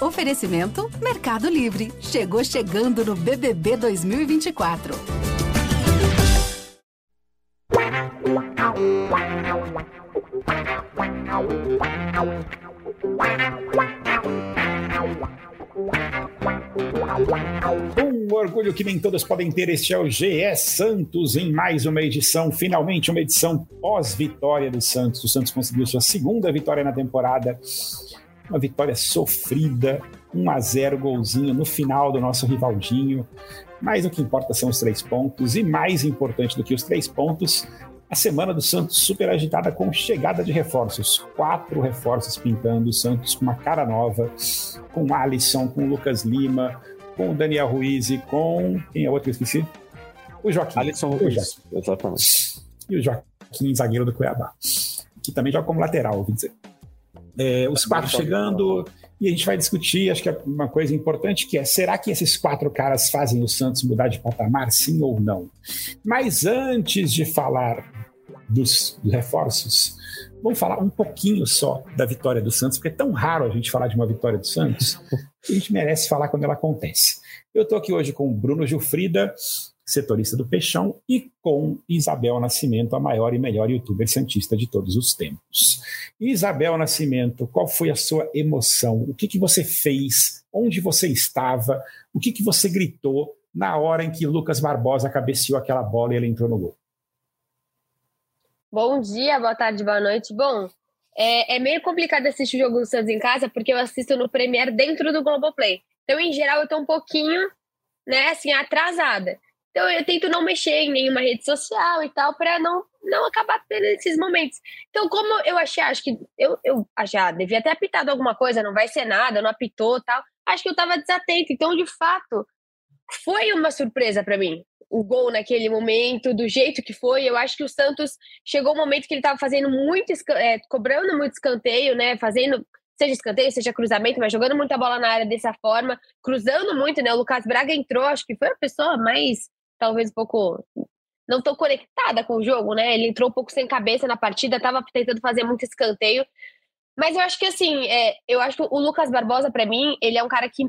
Oferecimento Mercado Livre. Chegou chegando no BBB 2024. Um orgulho que nem todos podem ter, este é o GE Santos em mais uma edição, finalmente uma edição pós-vitória do Santos. O Santos conseguiu sua segunda vitória na temporada, uma vitória sofrida, 1 a 0 golzinho no final do nosso Rivaldinho. Mas o que importa são os três pontos, e mais importante do que os três pontos, a semana do Santos super agitada com chegada de reforços. Quatro reforços pintando o Santos com uma cara nova, com Alisson, com Lucas Lima, com o Daniel Ruiz e com. Quem é o outro que eu esqueci? O Joaquim. Alisson Ruiz, exatamente. E o Joaquim, zagueiro do Cuiabá, que também joga como lateral, ouvi dizer. É, os quatro chegando e a gente vai discutir, acho que é uma coisa importante que é, será que esses quatro caras fazem o Santos mudar de patamar, sim ou não? Mas antes de falar dos reforços, vamos falar um pouquinho só da vitória do Santos, porque é tão raro a gente falar de uma vitória do Santos, que a gente merece falar quando ela acontece. Eu estou aqui hoje com o Bruno Gilfrida, setorista do Peixão, e com Isabel Nascimento, a maior e melhor youtuber santista de todos os tempos. Isabel Nascimento, qual foi a sua emoção? O que, que você fez? Onde você estava? O que, que você gritou na hora em que Lucas Barbosa cabeceou aquela bola e ele entrou no gol? Bom dia, boa tarde, boa noite. Bom, é, é, meio complicado assistir o jogo do Santos em casa, porque eu assisto no Premiere dentro do Globoplay. Então, em geral, eu tô um pouquinho, né, assim, atrasada. Então eu tento não mexer em nenhuma rede social e tal, para não, não acabar tendo esses momentos. Então, como eu achei, acho que eu, eu já devia ter apitado alguma coisa, não vai ser nada, não apitou tal. Acho que eu estava desatento. Então, de fato, foi uma surpresa para mim. O gol naquele momento, do jeito que foi. Eu acho que o Santos chegou um momento que ele estava fazendo muito, é, cobrando muito escanteio, né? Fazendo seja escanteio, seja cruzamento, mas jogando muita bola na área dessa forma, cruzando muito, né? O Lucas Braga entrou, acho que foi a pessoa mais talvez um pouco não tão conectada com o jogo, né? Ele entrou um pouco sem cabeça na partida, estava tentando fazer muito escanteio. Mas eu acho que assim, é, eu acho que o Lucas Barbosa, para mim, ele é um cara que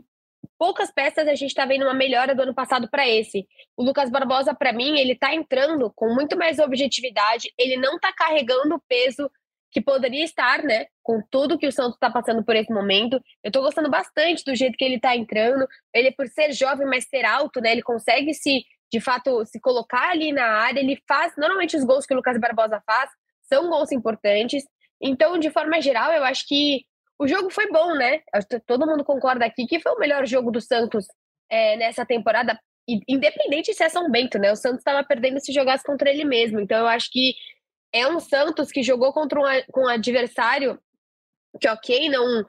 poucas peças a gente está vendo uma melhora do ano passado para esse. O Lucas Barbosa, para mim, ele está entrando com muito mais objetividade, ele não está carregando o peso que poderia estar, né, com tudo que o Santos está passando por esse momento. Eu estou gostando bastante do jeito que ele está entrando. Ele, por ser jovem, mas ser alto, né, ele consegue se de fato se colocar ali na área, ele faz, normalmente os gols que o Lucas Barbosa faz são gols importantes. Então, de forma geral, eu acho que o jogo foi bom, né? Todo mundo concorda aqui que foi o melhor jogo do Santos é, nessa temporada, independente se é São Bento, né? O Santos estava perdendo se jogasse contra ele mesmo. Então, eu acho que é um Santos que jogou contra um, com um adversário que, ok, não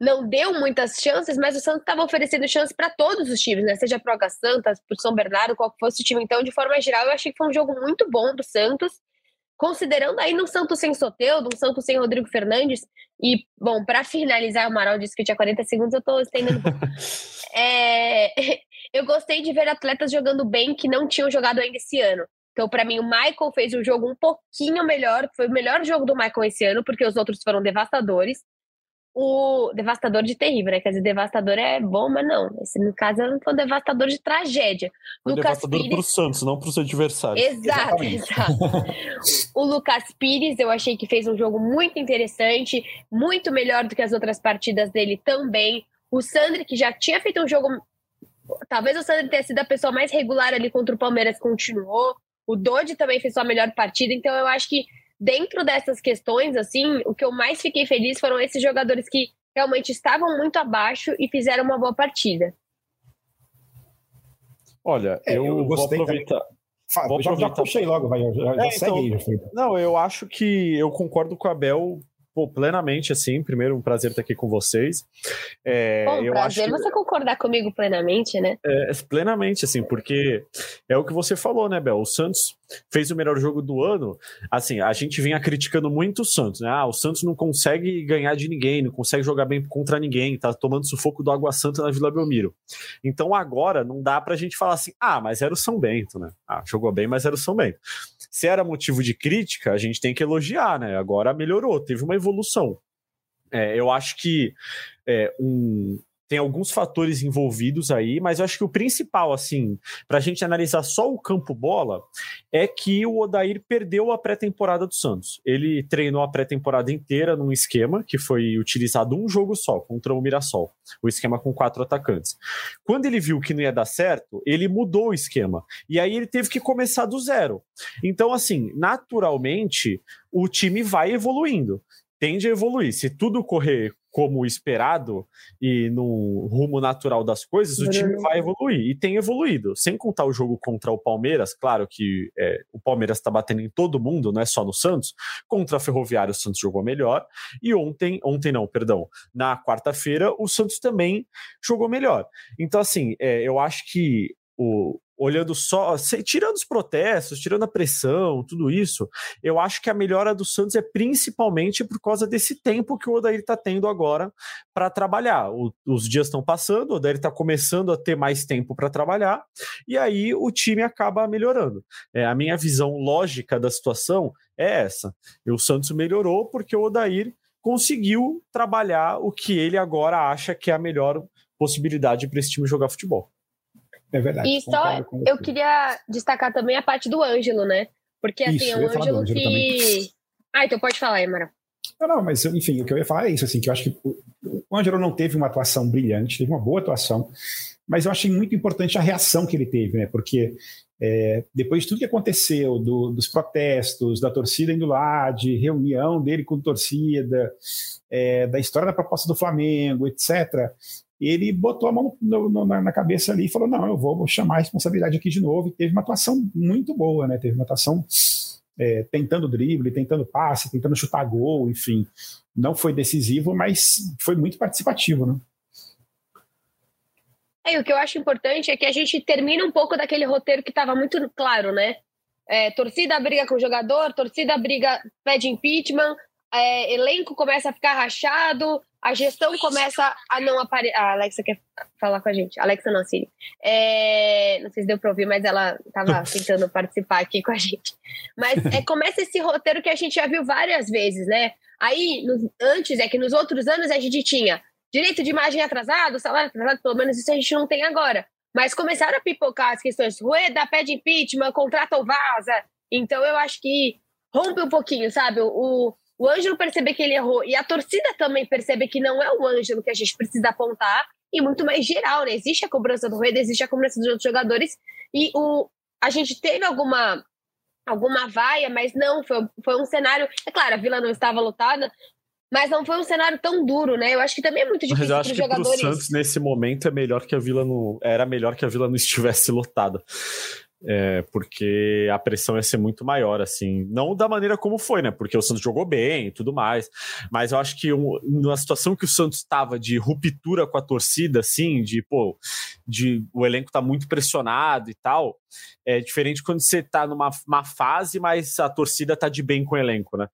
não deu muitas chances, mas o Santos estava oferecendo chances para todos os times, né? Seja para o Água Santa, para o São Bernardo, qual fosse o time. Então, de forma geral, eu achei que foi um jogo muito bom do Santos, considerando aí no Santos sem Soteudo, um Santos sem Rodrigo Fernandes. E, bom, para finalizar, o Amaral disse que tinha 40 segundos, eu estou estendendo. é, eu gostei de ver atletas jogando bem que não tinham jogado ainda esse ano. Então, para mim, o Michael fez o jogo um pouquinho melhor, foi o melhor jogo do Michael esse ano, porque os outros foram devastadores o devastador de terrível, né? Quer dizer, devastador é bom, mas não. Esse, no caso, não foi um devastador de tragédia. Foi Lucas devastador Pires... pro Santos, não pro seu adversário. Exato, exato. o Lucas Pires, eu achei que fez um jogo muito interessante, muito melhor do que as outras partidas dele também. O Sandri, que já tinha feito um jogo. Talvez o Sandri tenha sido a pessoa mais regular ali contra o Palmeiras, continuou. O Dodi também fez sua melhor partida, então eu acho que dentro dessas questões, assim, o que eu mais fiquei feliz foram esses jogadores que realmente estavam muito abaixo e fizeram uma boa partida. Olha, é, eu, eu vou aproveitar. Vou já, já puxei logo, vai, já, já é, segue então, aí, Não, eu acho que eu concordo com a Bel pô, plenamente, assim. Primeiro, um prazer estar aqui com vocês. É, Bom, eu prazer acho você concordar comigo plenamente, né? É, plenamente, assim, porque é o que você falou, né, Bel? O Santos fez o melhor jogo do ano. Assim, a gente vinha criticando muito o Santos, né? Ah, o Santos não consegue ganhar de ninguém, não consegue jogar bem contra ninguém, tá tomando sufoco do Água Santa na Vila Belmiro. Então agora não dá pra gente falar assim, ah, mas era o São Bento, né? Ah, jogou bem, mas era o São Bento. Se era motivo de crítica, a gente tem que elogiar, né? Agora melhorou, teve uma evolução. É, eu acho que é, um, tem alguns fatores envolvidos aí, mas eu acho que o principal, assim, para a gente analisar só o campo bola, é que o Odair perdeu a pré-temporada do Santos. Ele treinou a pré-temporada inteira num esquema que foi utilizado um jogo só, contra o Mirassol, o esquema com quatro atacantes. Quando ele viu que não ia dar certo, ele mudou o esquema. E aí ele teve que começar do zero. Então, assim, naturalmente, o time vai evoluindo tende a evoluir. Se tudo correr como esperado e no rumo natural das coisas, o time vai evoluir. E tem evoluído. Sem contar o jogo contra o Palmeiras, claro que é, o Palmeiras está batendo em todo mundo, não é só no Santos. Contra a Ferroviária, o Santos jogou melhor. E ontem, ontem não, perdão, na quarta-feira, o Santos também jogou melhor. Então, assim, é, eu acho que o, olhando só, tirando os protestos, tirando a pressão, tudo isso, eu acho que a melhora do Santos é principalmente por causa desse tempo que o Odair está tendo agora para trabalhar. O, os dias estão passando, o Odair está começando a ter mais tempo para trabalhar, e aí o time acaba melhorando. É, a minha visão lógica da situação é essa. E o Santos melhorou porque o Odair conseguiu trabalhar o que ele agora acha que é a melhor possibilidade para esse time jogar futebol. É verdade. E só eu queria destacar também a parte do Ângelo, né? Porque assim, isso, é um Ângelo que. Também. Ah, então pode falar, Emara. Não, não, mas enfim, o que eu ia falar é isso, assim, que eu acho que o Ângelo não teve uma atuação brilhante, teve uma boa atuação, mas eu achei muito importante a reação que ele teve, né? Porque é, depois de tudo que aconteceu, do, dos protestos, da torcida indo lá, de reunião dele com torcida, é, da história da proposta do Flamengo, etc., ele botou a mão no, no, na cabeça ali e falou: não, eu vou chamar a responsabilidade aqui de novo. E teve uma atuação muito boa, né? Teve uma atuação é, tentando drible, tentando passe, tentando chutar gol, enfim. Não foi decisivo, mas foi muito participativo, né? É, o que eu acho importante é que a gente termina um pouco daquele roteiro que estava muito claro, né? É, torcida briga com o jogador, torcida briga, pede impeachment, é, elenco começa a ficar rachado, a gestão começa a não aparecer. A Alexa quer falar com a gente. Alexa não, Siri. É... Não sei se deu para ouvir, mas ela estava tentando participar aqui com a gente. Mas é, começa esse roteiro que a gente já viu várias vezes, né? Aí, nos, antes, é que nos outros anos a gente tinha direito de imagem atrasado, salário atrasado, pelo menos isso a gente não tem agora. Mas começaram a pipocar as questões. Rueda pede impeachment, contrata ou vaza. Então eu acho que rompe um pouquinho, sabe? O, o Ângelo perceber que ele errou e a torcida também percebe que não é o Ângelo que a gente precisa apontar e muito mais geral, né? Existe a cobrança do Rueda, existe a cobrança dos outros jogadores e o, a gente teve alguma alguma vaia, mas não, foi, foi um cenário. É claro, a vila não estava lotada, mas não foi um cenário tão duro, né? Eu acho que também é muito difícil para os jogadores. Pro Santos nesse momento é melhor que a Vila não era melhor que a Vila não estivesse lotada é, porque a pressão ia ser muito maior, assim. Não da maneira como foi, né? Porque o Santos jogou bem e tudo mais. Mas eu acho que um, numa situação que o Santos estava de ruptura com a torcida, assim, de, pô, de o elenco tá muito pressionado e tal, é diferente quando você tá numa fase, mas a torcida tá de bem com o elenco, né?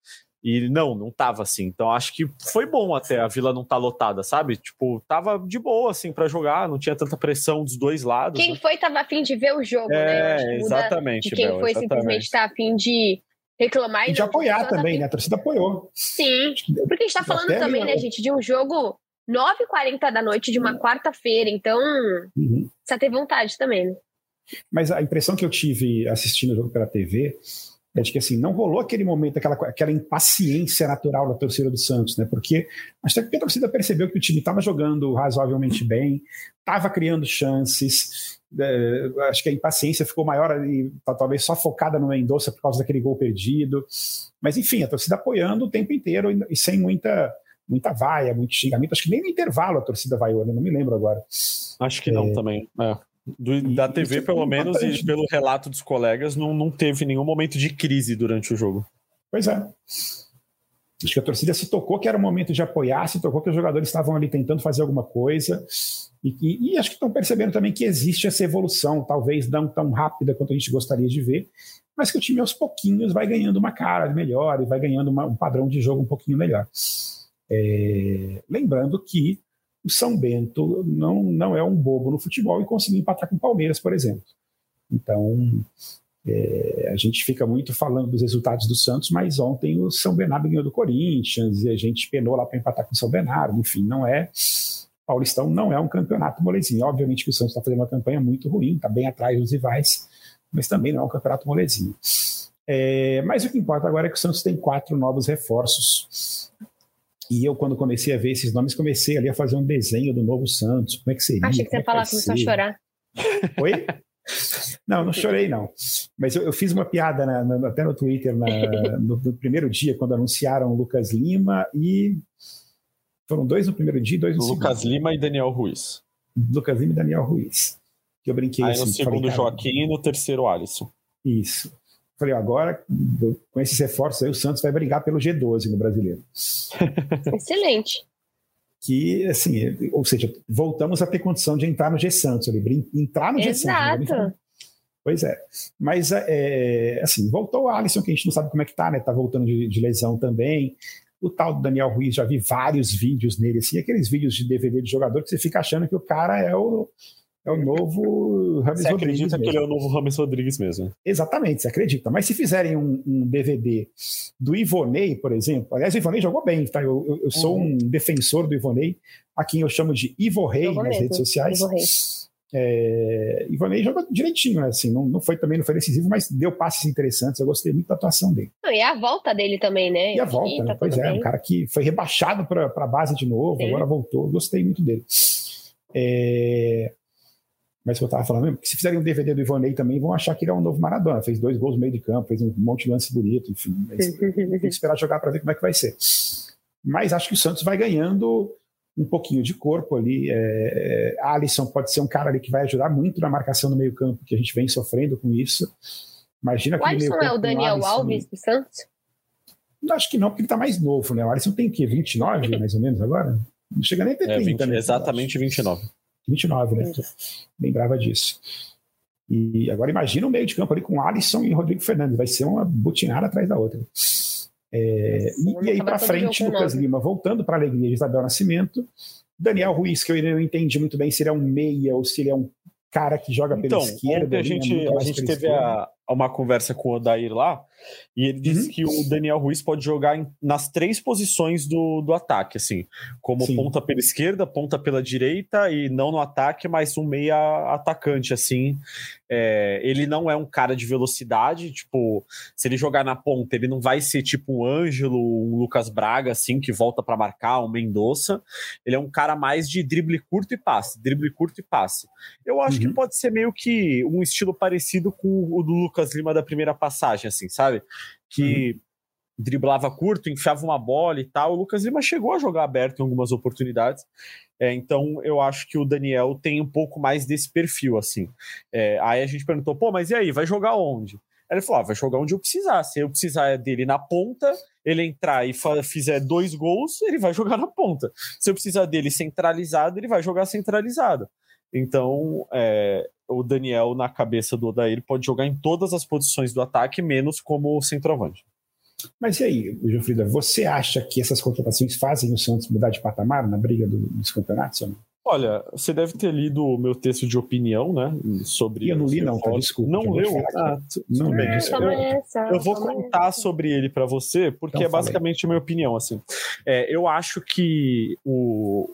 E não, não tava assim. Então acho que foi bom até a vila não estar tá lotada, sabe? Tipo, tava de boa assim para jogar, não tinha tanta pressão dos dois lados. Quem né? foi tava afim de ver o jogo, é, né? exatamente. De quem Bel, foi exatamente. simplesmente tá afim de reclamar e, de apoiar também, né? A torcida apoiou. Sim, porque a gente tá falando também, né, gente, de um jogo 9h40 da noite de uma uhum. quarta-feira, então uhum. precisa ter vontade também, né? Mas a impressão que eu tive assistindo o jogo pela TV é de que assim, não rolou aquele momento, aquela, aquela impaciência natural da torcida do Santos, né? Porque acho que a torcida percebeu que o time estava jogando razoavelmente bem, estava criando chances. É, acho que a impaciência ficou maior e tá, talvez só focada no Mendonça por causa daquele gol perdido. Mas enfim, a torcida apoiando o tempo inteiro e, e sem muita muita vaia, muito xingamento. Acho que nem no intervalo a torcida vaiou, né? não me lembro agora. Acho que não é, também. É. Do, da TV, pelo menos, e pelo relato dos colegas, não, não teve nenhum momento de crise durante o jogo. Pois é. Acho que a torcida se tocou que era o momento de apoiar, se tocou que os jogadores estavam ali tentando fazer alguma coisa. E, e, e acho que estão percebendo também que existe essa evolução, talvez não tão rápida quanto a gente gostaria de ver, mas que o time aos pouquinhos vai ganhando uma cara melhor e vai ganhando uma, um padrão de jogo um pouquinho melhor. É, lembrando que o São Bento não, não é um bobo no futebol e conseguiu empatar com o Palmeiras, por exemplo. Então, é, a gente fica muito falando dos resultados do Santos, mas ontem o São Bernardo ganhou do Corinthians e a gente penou lá para empatar com o São Bernardo. Enfim, não é Paulistão não é um campeonato molezinho. Obviamente que o Santos está fazendo uma campanha muito ruim, está bem atrás dos rivais, mas também não é um campeonato molezinho. É, mas o que importa agora é que o Santos tem quatro novos reforços. E eu, quando comecei a ver esses nomes, comecei ali a fazer um desenho do novo Santos. Como é que seria? Achei que você ia é falar, começou a chorar. Oi? Não, não chorei, não. Mas eu, eu fiz uma piada na, na, até no Twitter na, no, no, primeiro dia, quando anunciaram o Lucas Lima e. Foram dois no primeiro dia e dois no Lucas segundo. Lima e Daniel Ruiz. Lucas Lima e Daniel Ruiz. Que eu brinquei Aí assim, no segundo, falei, Joaquim e no terceiro, Alisson. Isso. Falei, agora, com esses reforços aí, o Santos vai brigar pelo G12 no brasileiro. Excelente. Que, assim, ou seja, voltamos a ter condição de entrar no G Santos, ali, entrar no G Santos. Exato. Pois é. Mas, é, assim, voltou o Alisson, que a gente não sabe como é que tá, né? Tá voltando de, de lesão também. O tal do Daniel Ruiz, já vi vários vídeos nele, assim, aqueles vídeos de DVD de jogador que você fica achando que o cara é o, é o novo Rames Você Rodrigues. acredita que ele é o novo Rames Rodrigues mesmo? Exatamente, você acredita. Mas se fizerem um, um DVD do Ivonei, por exemplo, aliás, o Ivonei jogou bem, tá? Eu, eu, eu sou Uhum. um defensor do Ivonei, a quem eu chamo de Ivo Rei nas mesmo, redes sociais. Ivo Rei. É, Ivonei jogou direitinho, né? Assim, não, não foi também não foi decisivo, mas deu passes interessantes. Eu gostei muito da atuação dele. Não, e a volta dele também, né? E a volta, né? tá Pois é, bem. um cara que foi rebaixado para a base de novo, Sim. agora voltou. Gostei muito dele. É, Mas o que eu estava falando, mesmo, que se fizerem um DVD do Ivonei também, vão achar que ele é um novo Maradona. Fez dois gols no meio de campo, fez um monte de lance bonito, enfim. Tem que esperar jogar para ver como é que vai ser. Mas acho que o Santos vai ganhando um pouquinho de corpo ali. É, Alisson pode ser um cara ali que vai ajudar muito na marcação no meio-campo, que a gente vem sofrendo com isso. Imagina O aquele Alisson é o Daniel Alisson- Alves do Santos? Acho que não, porque ele tá mais novo, né? O Alisson tem o quê? 29, mais ou menos, agora? Não chega nem a ter É, 30, 20, né? exatamente 29. 29, né? Lembrava disso. E agora imagina o meio de campo ali com Alisson e Rodrigo Fernandes. Vai ser uma butinada atrás da outra. É, Sim, e, e aí para frente, Lucas. Lima voltando para a alegria de Isabel Nascimento. Daniel Ruiz, que eu não entendi muito bem se ele é um meia ou se ele é um cara que joga pela Então, esquerda. ontem a né? gente, a gente teve a, uma conversa com o Odair lá, e ele disse Uhum. que o Daniel Ruiz pode jogar em- nas três posições do, do ataque, assim, como Sim. ponta pela esquerda, ponta pela direita, e não no ataque, mas um meia atacante, assim. É, ele não é um cara de velocidade, tipo, se ele jogar na ponta, ele não vai ser tipo um Ângelo, um Lucas Braga, assim, que volta para marcar, um Mendonça. Ele é um cara mais de drible curto e passe, drible curto e passe. Eu acho que Uhum. pode ser meio que um estilo parecido com o do Lucas Lima da primeira passagem, assim, sabe? Que driblava curto, enfiava uma bola e tal. O Lucas Lima chegou a jogar aberto em algumas oportunidades. É, então eu acho que o Daniel tem um pouco mais desse perfil, assim. É, aí a gente perguntou, pô, mas e aí, vai jogar onde? Ele falou, ah, vai jogar onde eu precisar. Se eu precisar dele na ponta, ele entrar e fizer dois gols, ele vai jogar na ponta. Se eu precisar dele centralizado, ele vai jogar centralizado. Então, é, o Daniel, na cabeça do Odair, pode jogar em todas as posições do ataque, menos como centroavante. Mas e aí, Gilfrida, você acha que essas contratações fazem o Santos mudar de patamar na briga do- dos campeonatos? ou não? Olha, você deve ter lido o meu texto de opinião, né? Sobre. E eu não li, não, tá? Desculpa, Não leu? Ah, Não. Toma Eu- Eu vou contar essa. sobre ele para você, porque Então é basicamente a minha opinião. Assim, É, eu acho que o,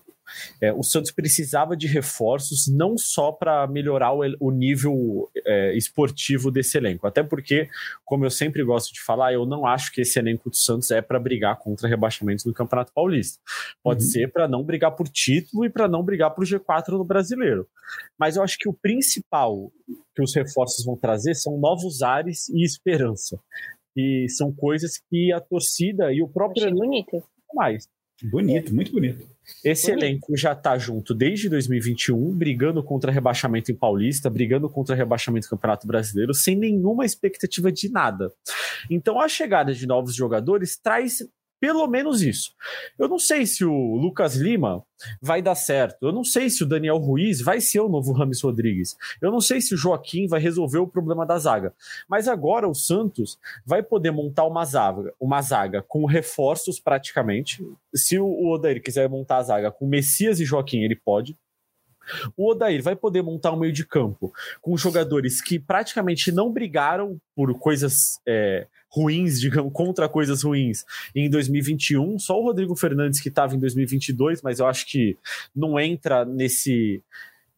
é, o Santos precisava de reforços não só para melhorar o, o nível é, esportivo desse elenco, até porque, como eu sempre gosto de falar, eu não acho que esse elenco do Santos é para brigar contra rebaixamentos no Campeonato Paulista. Pode Uhum. ser para não brigar por título e para não brigar por G4 no Brasileiro. Mas eu acho que o principal que os reforços vão trazer são novos ares e esperança. E são coisas que a torcida e o próprio Achei elenco bonito. mais. Bonito, muito bonito. Esse Bonito. elenco já tá junto desde 2021, brigando contra rebaixamento em Paulista, brigando contra rebaixamento no Campeonato Brasileiro, sem nenhuma expectativa de nada. Então a chegada de novos jogadores traz pelo menos isso. Eu não sei se o Lucas Lima vai dar certo. Eu não sei se o Daniel Ruiz vai ser o novo Rames Rodrigues. Eu não sei se o Joaquim vai resolver o problema da zaga. Mas agora o Santos vai poder montar uma zaga, uma zaga com reforços praticamente. Se o Odair quiser montar a zaga com Messias e Joaquim, ele pode. O Odair vai poder montar um meio de campo com jogadores que praticamente não brigaram por coisas é, ruins, digamos, contra coisas ruins em 2021. Só o Rodrigo Fernandes que estava em 2022, mas eu acho que não entra nesse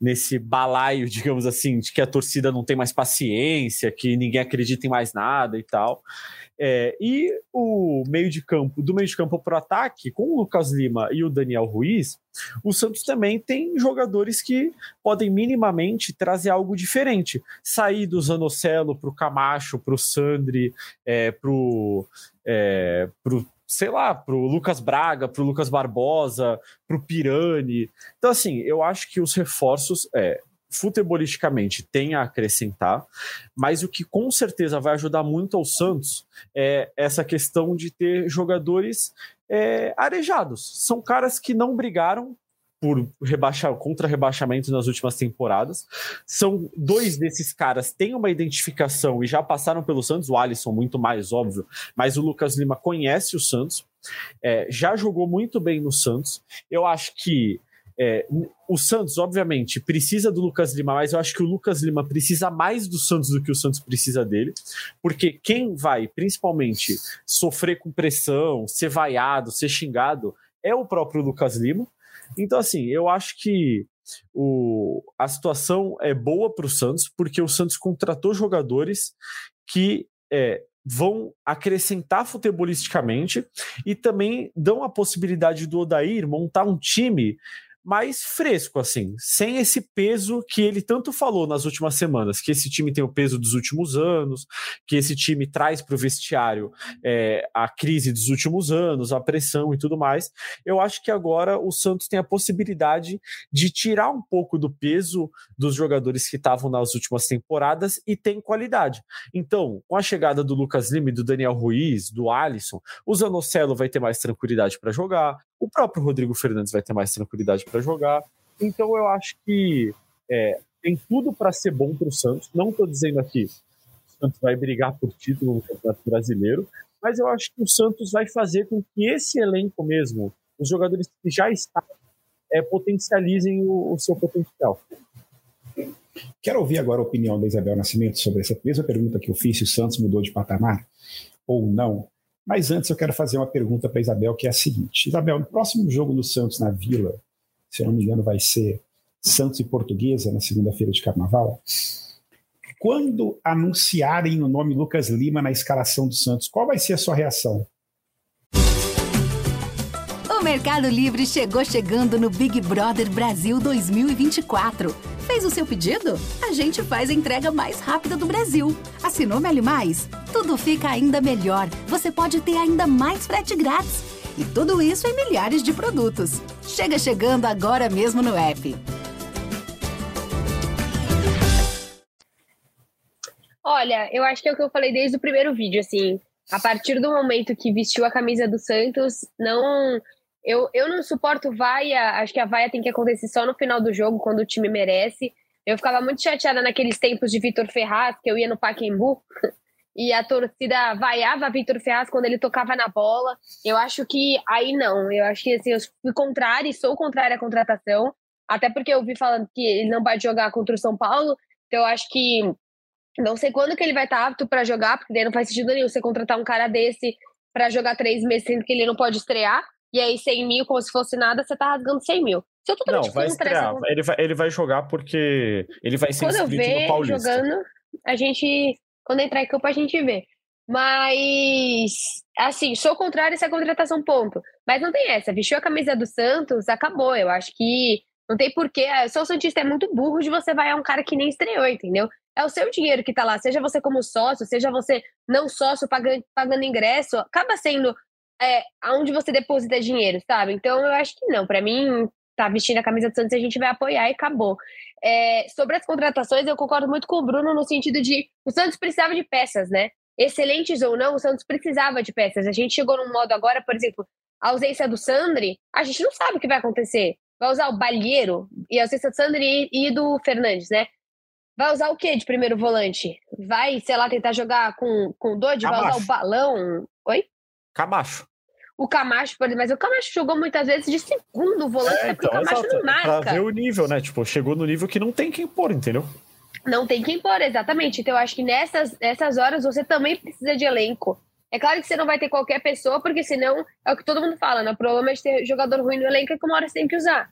nesse balaio, digamos assim, de que a torcida não tem mais paciência, que ninguém acredita em mais nada e tal. É, e o meio de campo, do meio de campo para o ataque, com o Lucas Lima e o Daniel Ruiz, o Santos também tem jogadores que podem minimamente trazer algo diferente. Sair do Zanocelo para o Camacho, para o Sandri, é, para o. É, sei lá, pro Lucas Braga, pro Lucas Barbosa, pro Pirani. Então, assim, eu acho que os reforços, é, futebolisticamente tem a acrescentar, mas o que com certeza vai ajudar muito ao Santos é essa questão de ter jogadores é, arejados. São caras que não brigaram por rebaixar, contra rebaixamento nas últimas temporadas. São dois desses caras têm uma identificação e já passaram pelo Santos, o Alisson muito mais óbvio, mas o Lucas Lima conhece o Santos, é, já jogou muito bem no Santos. Eu acho que é, o Santos, obviamente, precisa do Lucas Lima, mas eu acho que o Lucas Lima precisa mais do Santos do que o Santos precisa dele, porque quem vai, principalmente, sofrer com pressão, ser vaiado, ser xingado, é o próprio Lucas Lima. Então, assim, eu acho que o, a situação é boa para o Santos, porque o Santos contratou jogadores que é, vão acrescentar futebolisticamente e também dão a possibilidade do Odair montar um time mais fresco, assim, sem esse peso que ele tanto falou nas últimas semanas, que esse time tem o peso dos últimos anos, que esse time traz para o vestiário é, a crise dos últimos anos, a pressão e tudo mais. Eu acho que agora o Santos tem a possibilidade de tirar um pouco do peso dos jogadores que estavam nas últimas temporadas e tem qualidade. Então, com a chegada do Lucas Lima do Daniel Ruiz, do Alisson, o Zanocelo vai ter mais tranquilidade para jogar, o próprio Rodrigo Fernandes vai ter mais tranquilidade para jogar. Então eu acho que é, tem tudo para ser bom para o Santos. Não estou dizendo aqui que o Santos vai brigar por título no Campeonato Brasileiro, mas eu acho que o Santos vai fazer com que esse elenco mesmo, os jogadores que já estão, é, potencializem o, o, seu potencial. Quero ouvir agora a opinião da Isabel Nascimento sobre essa mesma pergunta que eu fiz, se o Santos mudou de patamar ou não. Mas antes eu quero fazer uma pergunta para Isabel, que é a seguinte: Isabel, no próximo jogo do Santos na Vila, se eu não me engano, vai ser Santos e Portuguesa na segunda-feira de Carnaval. Quando anunciarem o nome Lucas Lima na escalação do Santos, qual vai ser a sua reação? O Mercado Livre chegou chegando no Big Brother Brasil 2024. Fez o seu pedido? A gente faz a entrega mais rápida do Brasil. Assinou Meli Mais? Tudo fica ainda melhor. Você pode ter ainda mais frete grátis. E tudo isso em milhares de produtos. Chega chegando agora mesmo no app. Olha, eu acho que é o que eu falei desde o primeiro vídeo, assim. A partir do momento que vestiu a camisa do Santos, não eu, eu não suporto vaia, acho que a vaia tem que acontecer só no final do jogo, quando o time merece. Eu ficava muito chateada naqueles tempos de Vitor Ferraz, que eu ia no Pacaembu, e a torcida vaiava Vitor Ferraz quando ele tocava na bola. Eu acho que aí não, eu acho que assim, eu fui contrária e sou contrária à contratação, até porque eu vi falando que ele não vai jogar contra o São Paulo, então eu acho que não sei quando que ele vai estar apto para jogar, porque daí não faz sentido nenhum você contratar um cara desse para jogar três meses, sendo que ele não pode estrear e aí 100 mil como se fosse nada, você tá rasgando 100 mil. Se eu totalmente não, vai estrear. Essa... Ele, vai, ele vai jogar porque ele vai ser Quando inscrito no Paulista. jogando, a gente... Quando entrar em campo, a gente vê. Mas, assim, sou contrário a essa contratação, ponto. Mas não tem essa. Vestiu a camisa do Santos, acabou. Eu acho que não tem porquê. Eu sou Santista, é muito burro de você vai a um cara que nem estreou, entendeu? É o seu dinheiro que tá lá. Seja você como sócio, seja você não sócio pagando, pagando ingresso. Acaba sendo é, aonde você deposita dinheiro, sabe? Então eu acho que não. Para mim, tá vestindo a camisa do Santos, a gente vai apoiar e acabou. É, sobre as contratações, eu concordo muito com o Bruno no sentido de o Santos precisava de peças, né? Excelentes ou não, o Santos precisava de peças. A gente chegou num modo agora, por exemplo, a ausência do Sandri, a gente não sabe o que vai acontecer. Vai usar o Balheiro e a ausência do Sandri e, do Fernandes, né? Vai usar o que de primeiro volante? Vai, sei lá, tentar jogar com, com o Dodge? Vai usar o balão? Oi? Camacho o Camacho, por exemplo, mas o Camacho jogou muitas vezes de segundo volante, é, porque então, o Camacho exato. não marca. Pra ver o nível, né? Tipo, chegou no nível que não tem quem pôr, entendeu? Não tem que impor, exatamente. Então, eu acho que nessas, nessas horas você também precisa de elenco. É claro que você não vai ter qualquer pessoa, porque senão é o que todo mundo fala, né? O problema é de ter jogador ruim no elenco é que uma hora você tem que usar.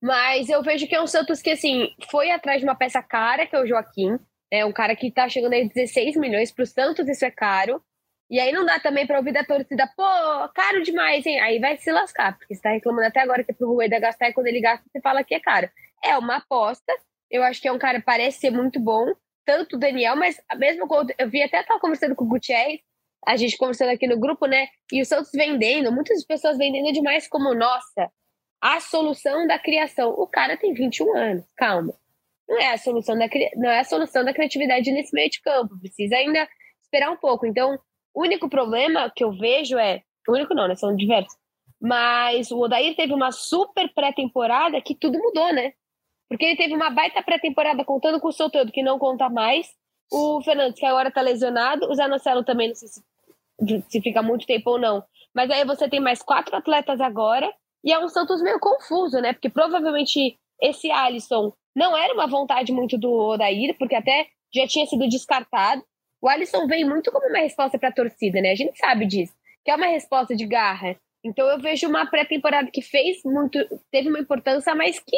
Mas eu vejo que é um Santos que, assim, foi atrás de uma peça cara, que é o Joaquim. É um cara que tá chegando aí 16 milhões pro Santos, isso é caro. E aí não dá também pra ouvir da torcida, pô, caro demais, hein? Aí vai se lascar, porque você tá reclamando até agora que é pro Rueda gastar e quando ele gasta, você fala que é caro. É uma aposta. Eu acho que é um cara parece ser muito bom, tanto o Daniel, mas mesmo eu vi até tava conversando com o Gutierrez, a gente conversando aqui no grupo, né? E o Santos vendendo, muitas pessoas vendendo demais como, nossa, a solução da criação. O cara tem 21 anos, calma. Não é a solução da, não é a solução da criatividade nesse meio de campo. Precisa ainda esperar um pouco. Então, o único problema que eu vejo é. O único não, né? São diversos. Mas o Odair teve uma super pré-temporada que tudo mudou, né? Porque ele teve uma baita pré-temporada contando com o Soteldo, que não conta mais. O Fernandes, que agora tá lesionado. O Zanocelo também, não sei se, se fica muito tempo ou não. Mas aí você tem mais quatro atletas agora. E é um Santos meio confuso, né? Porque provavelmente esse Alisson não era uma vontade muito do Odair, porque até já tinha sido descartado. O Alisson veio muito como uma resposta para a torcida, né? A gente sabe disso, que é uma resposta de garra. Então eu vejo uma pré-temporada que fez muito, teve uma importância, mas que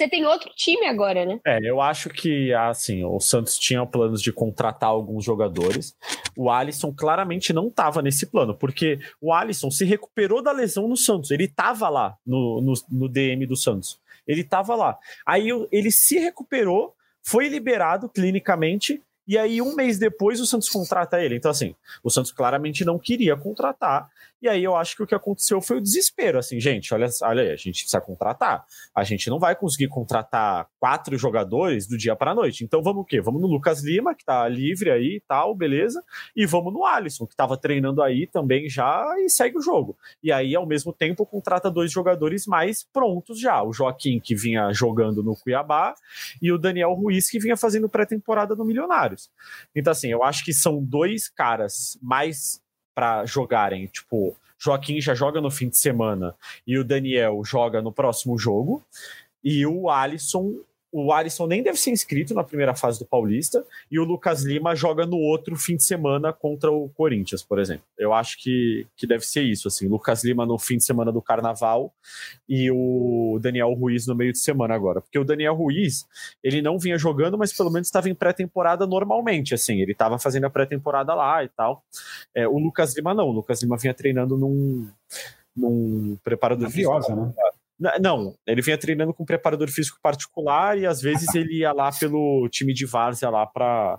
você tem outro time agora, né? É, eu acho que assim, o Santos tinha planos de contratar alguns jogadores. O Alisson claramente não estava nesse plano, porque o Alisson se recuperou da lesão no Santos. Ele estava lá no, no, no, DM do Santos. Ele estava lá. Aí ele se recuperou, foi liberado clinicamente e aí, um mês depois, o Santos contrata ele. Então, assim, o Santos claramente não queria contratar. E aí eu acho que o que aconteceu foi o desespero. Assim, gente, olha, olha aí, a gente precisa contratar. A gente não vai conseguir contratar quatro jogadores do dia para a noite. Então vamos o quê? Vamos no Lucas Lima, que tá livre aí e tal, beleza. E vamos no Alisson, que estava treinando aí também já e segue o jogo. E aí, ao mesmo tempo, contrata dois jogadores mais prontos já. O Joaquim, que vinha jogando no Cuiabá, e o Daniel Ruiz, que vinha fazendo pré-temporada no Então, assim, eu acho que são dois caras mais para jogarem. Tipo, Joaquim já joga no fim de semana e o Daniel joga no próximo jogo. E o Alisson o Alisson nem deve ser inscrito na primeira fase do Paulista e o Lucas Lima joga no outro fim de semana contra o Corinthians, por exemplo. Eu acho que, que deve ser isso, assim, Lucas Lima no fim de semana do Carnaval e o Daniel Ruiz no meio de semana agora, porque o Daniel Ruiz, ele não vinha jogando, mas pelo menos estava em pré-temporada normalmente, assim, ele estava fazendo a pré-temporada lá e tal. É, o Lucas Lima não, o Lucas Lima vinha treinando num num preparador físico. Né? Não, ele vinha treinando com um preparador físico particular e às vezes ele ia lá pelo time de várzea lá para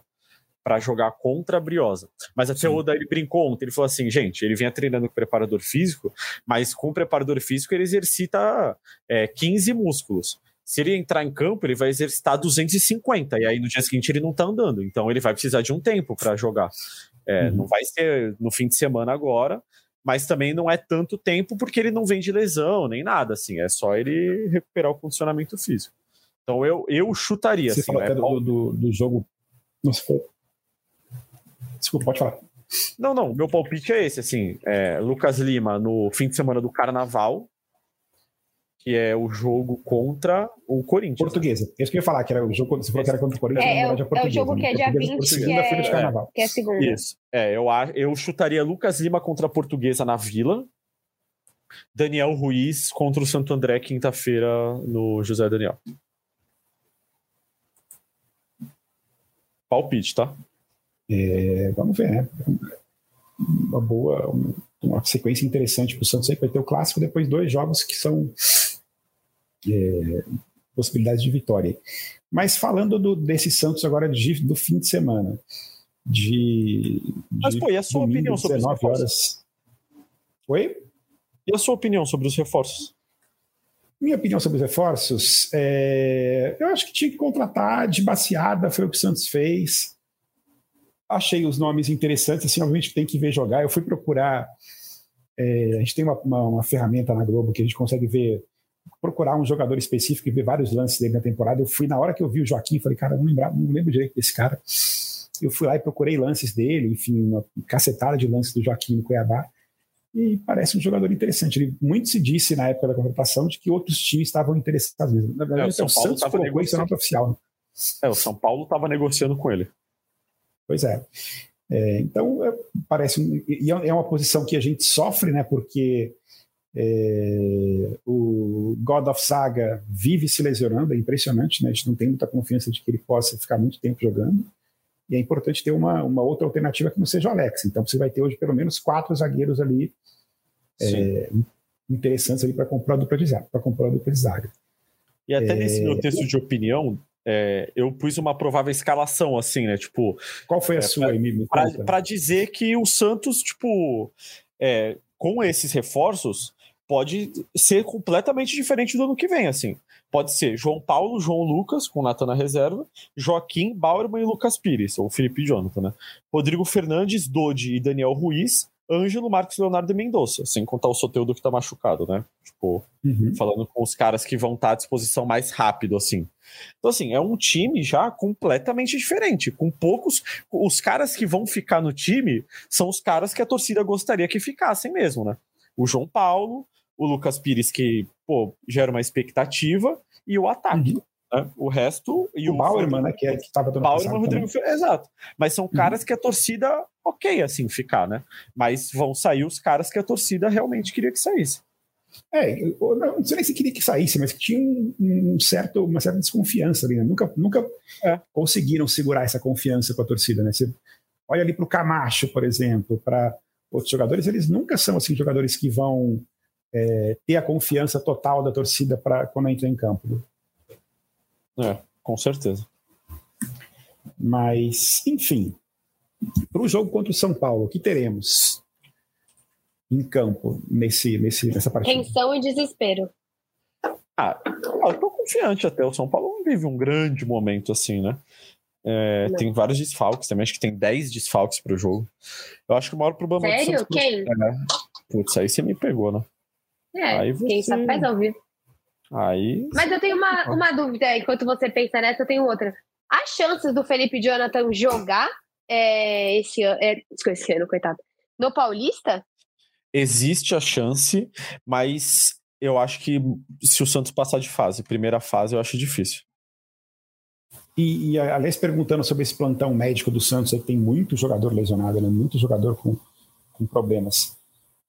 para jogar contra a Briosa. Mas até o Oda ele brincou ontem, ele falou assim, gente, ele vinha treinando com preparador físico, mas com o preparador físico ele exercita é, 15 músculos. Se ele entrar em campo, ele vai exercitar 250, e aí no dia seguinte ele não tá andando. Então ele vai precisar de um tempo para jogar. É, uhum. Não vai ser no fim de semana agora, mas também não é tanto tempo porque ele não vem de lesão nem nada, assim, é só ele recuperar o condicionamento físico. Então eu, eu chutaria. Você assim, falou é até do, do, do, jogo. Nossa, foi... Desculpa, pode falar. Não, não, meu palpite é esse, assim, é, Lucas Lima no fim de semana do Carnaval, que é o jogo contra o Corinthians. Portuguesa. É isso que eu ia falar, que era o jogo, você falou que era contra o Corinthians, é, é, é, o jogo que é dia 20, que é, de carnaval. que é segunda. Isso. É, eu, eu chutaria Lucas Lima contra a Portuguesa na Vila, Daniel Ruiz contra o Santo André quinta-feira no José Daniel. Palpite, tá? É, vamos ver, né? Uma boa, uma sequência interessante para o Santos aí, vai ter o clássico, depois dois jogos que são é, possibilidades de vitória. Mas falando do, desse Santos agora de, do fim de semana, de, de Mas, pô, e a sua domingo, opinião sobre 19 os reforços? horas. Oi? E a sua opinião sobre os reforços? Minha opinião sobre os reforços, é... eu acho que tinha que contratar de baseada, foi o que o Santos fez. Achei os nomes interessantes, assim, obviamente tem que ver jogar. Eu fui procurar, é... a gente tem uma, uma, uma ferramenta na Globo que a gente consegue ver procurar um jogador específico e ver vários lances dele na temporada. Eu fui, na hora que eu vi o Joaquim, falei, cara, não, lembrava, não lembro direito desse cara. Eu fui lá e procurei lances dele, enfim, uma cacetada de lances do Joaquim no Cuiabá. E parece um jogador interessante. Ele, muito se disse na época da contratação de que outros times estavam interessados mesmo. Na verdade, é, o, São o Santos colocou isso na nota oficial. Né? É, o São Paulo estava negociando com ele. Pois é. é então, é, parece. Um, e é uma posição que a gente sofre, né? Porque é, o God of Saga vive se lesionando, é impressionante, né? A gente não tem muita confiança de que ele possa ficar muito tempo jogando. E é importante ter uma, uma outra alternativa que não seja o Alex. Então você vai ter hoje pelo menos quatro zagueiros ali é, interessantes ali para comprar a dupla de zaga. Para comprar a dupla de zaga. E até é... nesse meu texto de opinião, é, eu pus uma provável escalação, assim, né? Tipo. Qual foi a é, sua, Para dizer que o Santos, tipo, é, com esses reforços, pode ser completamente diferente do ano que vem, assim. Pode ser João Paulo, João Lucas, com Natan na reserva, Joaquim, Bauerman e Lucas Pires, ou Felipe Jonathan, né? Rodrigo Fernandes, Dodi e Daniel Ruiz, Ângelo, Marcos Leonardo e Mendonça, sem contar o Soteudo que tá machucado, né? Tipo, uhum. falando com os caras que vão estar tá à disposição mais rápido, assim. Então, assim, é um time já completamente diferente, com poucos. Os caras que vão ficar no time são os caras que a torcida gostaria que ficassem mesmo, né? O João Paulo, o Lucas Pires, que pô, gera uma expectativa, e o ataque. Uhum. Né? O resto. E o, o Bauerman, né? Que é, estava dando Bauerman, Rodrigo Exato. Mas são uhum. caras que a torcida, ok, assim, ficar, né? Mas vão sair os caras que a torcida realmente queria que saísse. É, eu não sei nem se queria que saísse, mas que tinha um, um certo, uma certa desconfiança ali, né? Nunca, nunca é. conseguiram segurar essa confiança com a torcida, né? Você olha ali para o Camacho, por exemplo, para outros jogadores, eles nunca são assim jogadores que vão é, ter a confiança total da torcida para quando entra em campo. É, com certeza. Mas, enfim, para o jogo contra o São Paulo, o que teremos em campo nesse, nesse, nessa partida? Tensão e desespero. Ah, eu tô confiante até. O São Paulo não vive um grande momento assim, né? É, tem vários desfalques também, acho que tem 10 desfalques para o jogo. Eu acho que o maior problema Sério? Quem? É, putz, aí você me pegou, né? É, aí você... quem sabe faz ao vivo. Aí. Mas eu tenho uma, uma dúvida, enquanto você pensa nessa, eu tenho outra. As chances do Felipe Jonathan jogar é, esse, ano, é, esse ano, coitado, no Paulista? Existe a chance, mas eu acho que se o Santos passar de fase, primeira fase, eu acho difícil. E, e aliás, perguntando sobre esse plantão médico do Santos, aí tem muito jogador lesionado, né? muito jogador com, com problemas.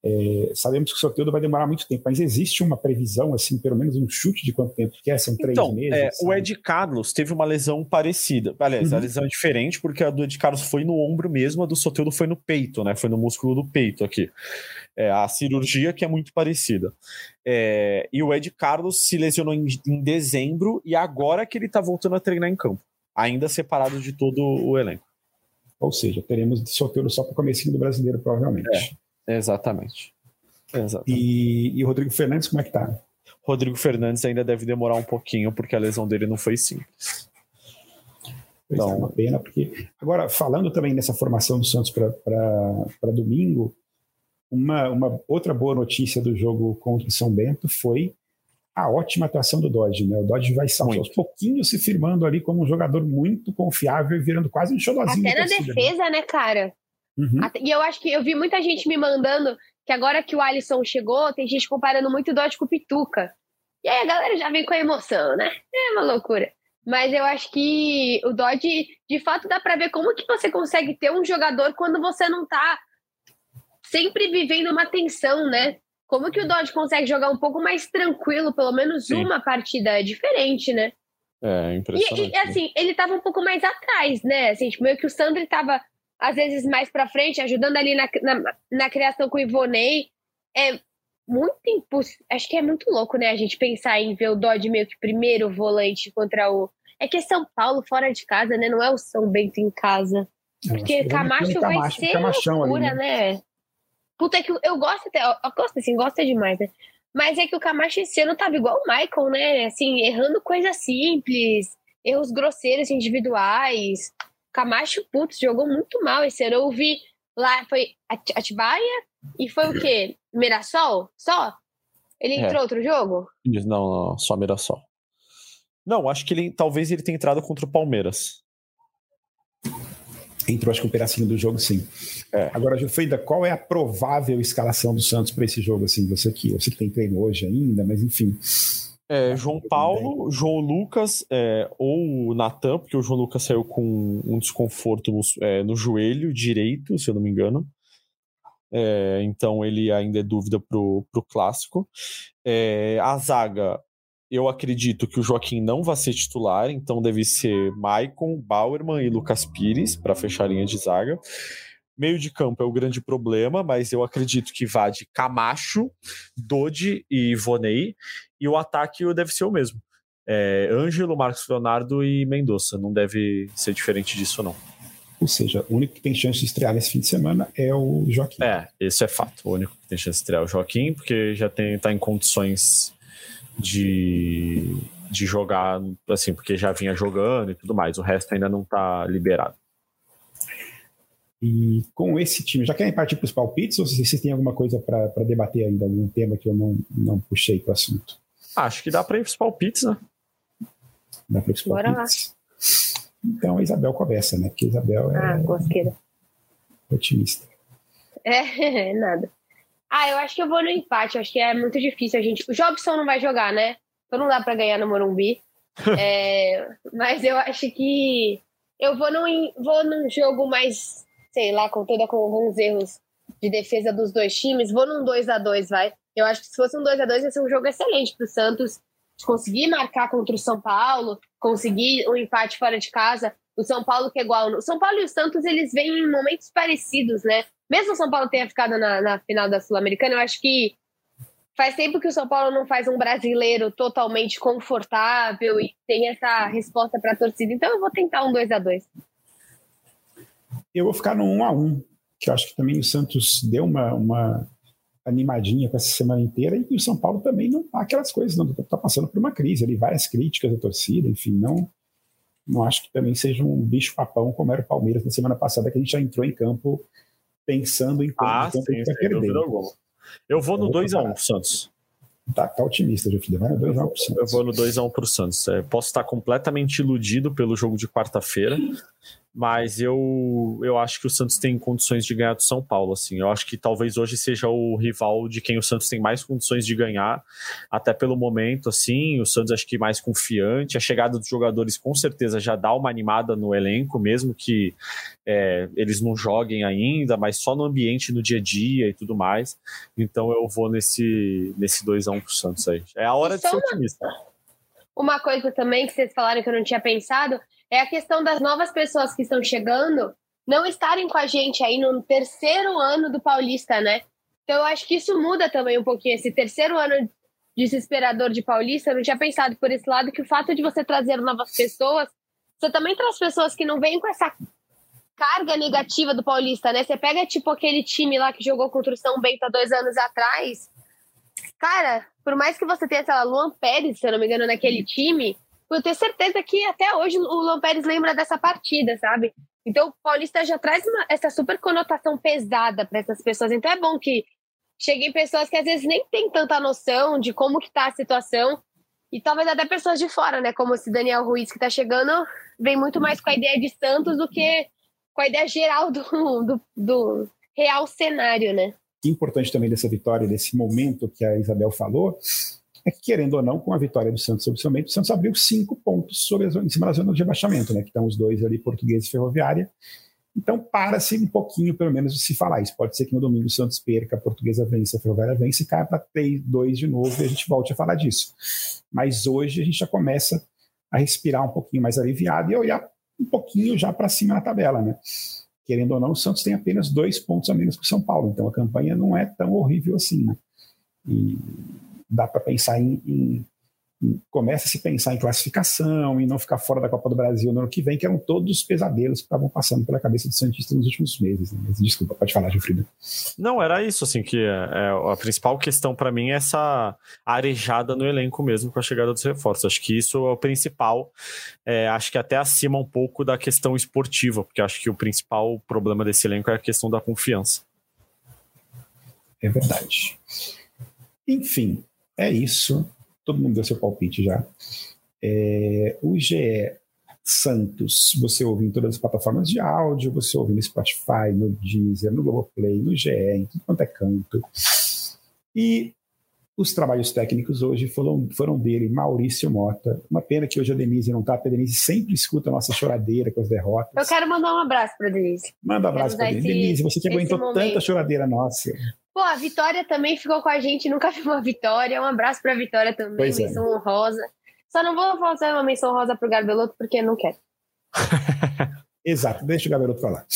É, sabemos que o sorteio vai demorar muito tempo, mas existe uma previsão, assim, pelo menos um chute de quanto tempo que é? São três então, meses? É, o Ed Carlos teve uma lesão parecida. Aliás, uhum. a lesão é diferente porque a do Ed Carlos foi no ombro mesmo, a do Soteldo foi no peito, né? Foi no músculo do peito aqui. É, a cirurgia que é muito parecida. É, e o Ed Carlos se lesionou em, em dezembro e agora que ele tá voltando a treinar em campo, ainda separado de todo o elenco. Ou seja, teremos sorteio só para o comecinho do brasileiro, provavelmente. Exatamente. Exatamente. E, e o Rodrigo Fernandes, como é que tá? Rodrigo Fernandes ainda deve demorar um pouquinho, porque a lesão dele não foi simples. Pois é, então, é uma pena, porque. Agora, falando também nessa formação do Santos para domingo, uma, uma outra boa notícia do jogo contra o São Bento foi a ótima atuação do Dodge, né? O Dodge vai muito. aos pouquinhos se firmando ali como um jogador muito confiável e virando quase um xodozinho. Até na torcida, né? defesa, né, cara? Uhum. E eu acho que eu vi muita gente me mandando que agora que o Alisson chegou, tem gente comparando muito o Dodge com o Pituca. E aí a galera já vem com a emoção, né? É uma loucura. Mas eu acho que o Dodge, de fato, dá para ver como que você consegue ter um jogador quando você não tá sempre vivendo uma tensão, né? Como que o Dodge consegue jogar um pouco mais tranquilo, pelo menos Sim. uma partida diferente, né? É, impressionante. E, e assim, ele tava um pouco mais atrás, né? Assim, tipo, meio que o Sandri tava às vezes mais para frente, ajudando ali na, na, na, criação com o Ivonei. É muito impossível. Acho que é muito louco, né? A gente pensar em ver o Dodge meio que primeiro volante contra o. É que é São Paulo fora de casa, né? Não é o São Bento em casa. É, Porque Camacho vai Camacho, ser loucura, ali, né? né? Puta, que eu gosto até. Eu gosto assim, gosta demais, né? Mas é que o Camacho esse ano tava igual o Michael, né? Assim, errando coisas simples, erros grosseiros individuais. Camacho, putz, jogou muito mal esse ano. Eu vi lá, foi Atibaia e foi o quê? Mirassol? Só? Ele entrou é. outro jogo? Não, não, só Mirassol. Não, acho que ele talvez ele tenha entrado contra o Palmeiras. Entrou, acho que um pedacinho do jogo, sim. É. Agora, Jufrida, qual é a provável escalação do Santos para esse jogo? Assim, você que, você que tem treino hoje ainda, mas enfim. É, João Paulo, João Lucas é, ou Natan, porque o João Lucas saiu com um desconforto no, é, no joelho direito, se eu não me engano. É, então ele ainda é dúvida pro, pro clássico. É, a zaga, eu acredito que o Joaquim não vai ser titular, então deve ser Maicon, Bauerman e Lucas Pires para fechar a linha de zaga. Meio de campo é o grande problema, mas eu acredito que vá de Camacho, Dodi e Vonei. E o ataque deve ser o mesmo. É, Ângelo, Marcos Leonardo e Mendonça. Não deve ser diferente disso, não. Ou seja, o único que tem chance de estrear nesse fim de semana é o Joaquim. É, isso é fato. O único que tem chance de estrear é o Joaquim, porque já está em condições de, de jogar, assim, porque já vinha jogando e tudo mais. O resto ainda não está liberado. E com esse time, já querem partir para os palpites ou vocês têm alguma coisa para debater ainda, algum tema que eu não, não puxei para o assunto? Acho que dá para ir para os palpites, né? Dá para ir para os palpites. Então a Isabel começa, né? Porque a Isabel é ah, gosqueira. otimista. É, nada. Ah, eu acho que eu vou no empate. Acho que é muito difícil a gente. O Jobson não vai jogar, né? Então não dá para ganhar no Morumbi. é, mas eu acho que eu vou num, vou num jogo mais sei lá, com toda com alguns erros de defesa dos dois times, vou num 2 a 2 vai. Eu acho que se fosse um 2 a 2 ia ser um jogo excelente para o Santos conseguir marcar contra o São Paulo, conseguir um empate fora de casa. O São Paulo que é igual. O São Paulo e o Santos eles vêm em momentos parecidos, né? Mesmo o São Paulo tenha ficado na, na final da Sul-Americana, eu acho que faz tempo que o São Paulo não faz um brasileiro totalmente confortável e tem essa resposta para a torcida. Então eu vou tentar um 2 a 2 eu vou ficar no 1 a 1 que eu acho que também o Santos deu uma, uma animadinha com essa semana inteira e o São Paulo também não tá aquelas coisas, não está passando por uma crise ali, várias críticas da torcida, enfim, não não acho que também seja um bicho papão como era o Palmeiras na semana passada, que a gente já entrou em campo pensando em como ah, sim, perder. Eu vou no 2x1 um, Santos. Tá, tá otimista, Jofilho. Vai no 2x1 pro Santos. Eu vou no 2x1 pro Santos. É, posso estar completamente iludido pelo jogo de quarta-feira, mas eu, eu acho que o Santos tem condições de ganhar do São Paulo, assim. Eu acho que talvez hoje seja o rival de quem o Santos tem mais condições de ganhar, até pelo momento, assim. O Santos acho que mais confiante. A chegada dos jogadores com certeza já dá uma animada no elenco, mesmo que é, eles não joguem ainda, mas só no ambiente, no dia a dia e tudo mais. Então eu vou nesse, nesse 2x1 pro Santos aí. É a hora de ser otimista. Uma coisa também que vocês falaram que eu não tinha pensado é a questão das novas pessoas que estão chegando não estarem com a gente aí no terceiro ano do Paulista, né? Então eu acho que isso muda também um pouquinho. Esse terceiro ano desesperador de Paulista, eu não tinha pensado por esse lado que o fato de você trazer novas pessoas, você também traz pessoas que não vêm com essa carga negativa do Paulista, né? Você pega tipo aquele time lá que jogou contra o São Bento há dois anos atrás. Cara, por mais que você tenha, sei lá, Luan Pérez, se eu não me engano, naquele time, eu tenho certeza que até hoje o Luan Pérez lembra dessa partida, sabe? Então o Paulista já traz uma, essa super conotação pesada para essas pessoas. Então é bom que cheguem pessoas que às vezes nem têm tanta noção de como que tá a situação e talvez até pessoas de fora, né? Como esse Daniel Ruiz que tá chegando, vem muito mais com a ideia de Santos do que com a ideia geral do, do, do real cenário, né? Importante também dessa vitória, desse momento que a Isabel falou, é que, querendo ou não, com a vitória do Santos sobre o São Bento, o Santos abriu cinco pontos sobre em cima da zona de abaixamento, né? Que estão os dois ali, português e ferroviária. Então, para-se um pouquinho, pelo menos, de se falar isso. Pode ser que no domingo o Santos perca, a portuguesa vence, a ferroviária vence e caia para 3, 2 de novo e a gente volte a falar disso. Mas hoje a gente já começa a respirar um pouquinho mais aliviado e olhar um pouquinho já para cima na tabela, né? Querendo ou não, o Santos tem apenas dois pontos a menos que o São Paulo, então a campanha não é tão horrível assim, né? E dá para pensar em, em, em, começa a se pensar em classificação e não ficar fora da Copa do Brasil no ano que vem, que eram todos os pesadelos que estavam passando pela cabeça do Santista nos últimos meses. Né? Mas, desculpa, pode falar, Gilfrida. Não, era isso, assim, que é, é a principal questão para mim é essa arejada no elenco mesmo com a chegada dos reforços. Acho que isso é o principal, é, acho que até acima um pouco da questão esportiva, porque acho que o principal problema desse elenco é a questão da confiança. É verdade. Enfim, é isso. Todo mundo deu seu palpite já. É, o GE Santos, você ouve em todas as plataformas de áudio, você ouve no Spotify, no Deezer, no Globoplay, no GE, em tudo quanto é canto. E Os trabalhos técnicos hoje foram, foram dele, Maurício Mota. Uma pena que hoje a Denise não está, porque a Denise sempre escuta a nossa choradeira com as derrotas. Eu quero mandar um abraço para Denise. Manda um abraço para Denise. Denise, você que aguentou tanta choradeira nossa. Pô, a Vitória também ficou com a gente, nunca viu uma vitória. Um abraço para a Vitória também, pois é. menção é. honrosa. Só não vou fazer uma menção honrosa pro Garbeloto porque não quero. Exato, deixa o Garbeloto falar.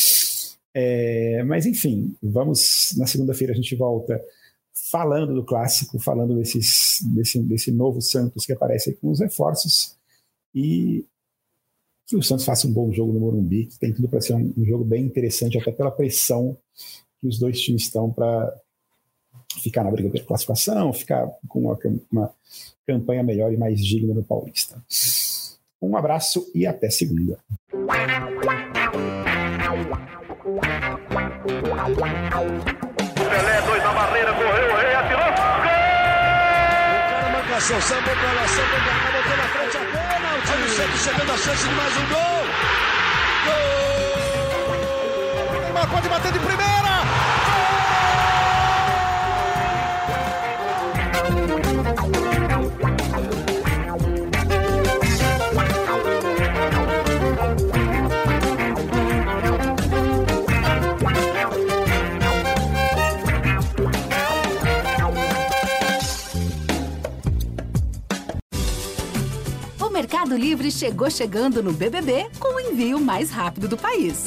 É, mas enfim, vamos na segunda-feira a gente volta falando do clássico, falando desses, desse, desse novo Santos que aparece com os reforços e que o Santos faça um bom jogo no Morumbi, que tem tudo para ser um, um, jogo bem interessante, até pela pressão que os dois times estão para ficar na briga pela classificação, ficar com uma, uma campanha melhor e mais digna no Paulista. Um abraço e até segunda. Pelé, dois na barreira, correu, o rei atirou. Gol! O cara pra lá, sambou pra cá, botou na frente a bola. O time sempre chegando a chance de mais um gol. Gol! Neymar pode bater de primeira. Mercado Livre chegou chegando no BBB com o envio mais rápido do país.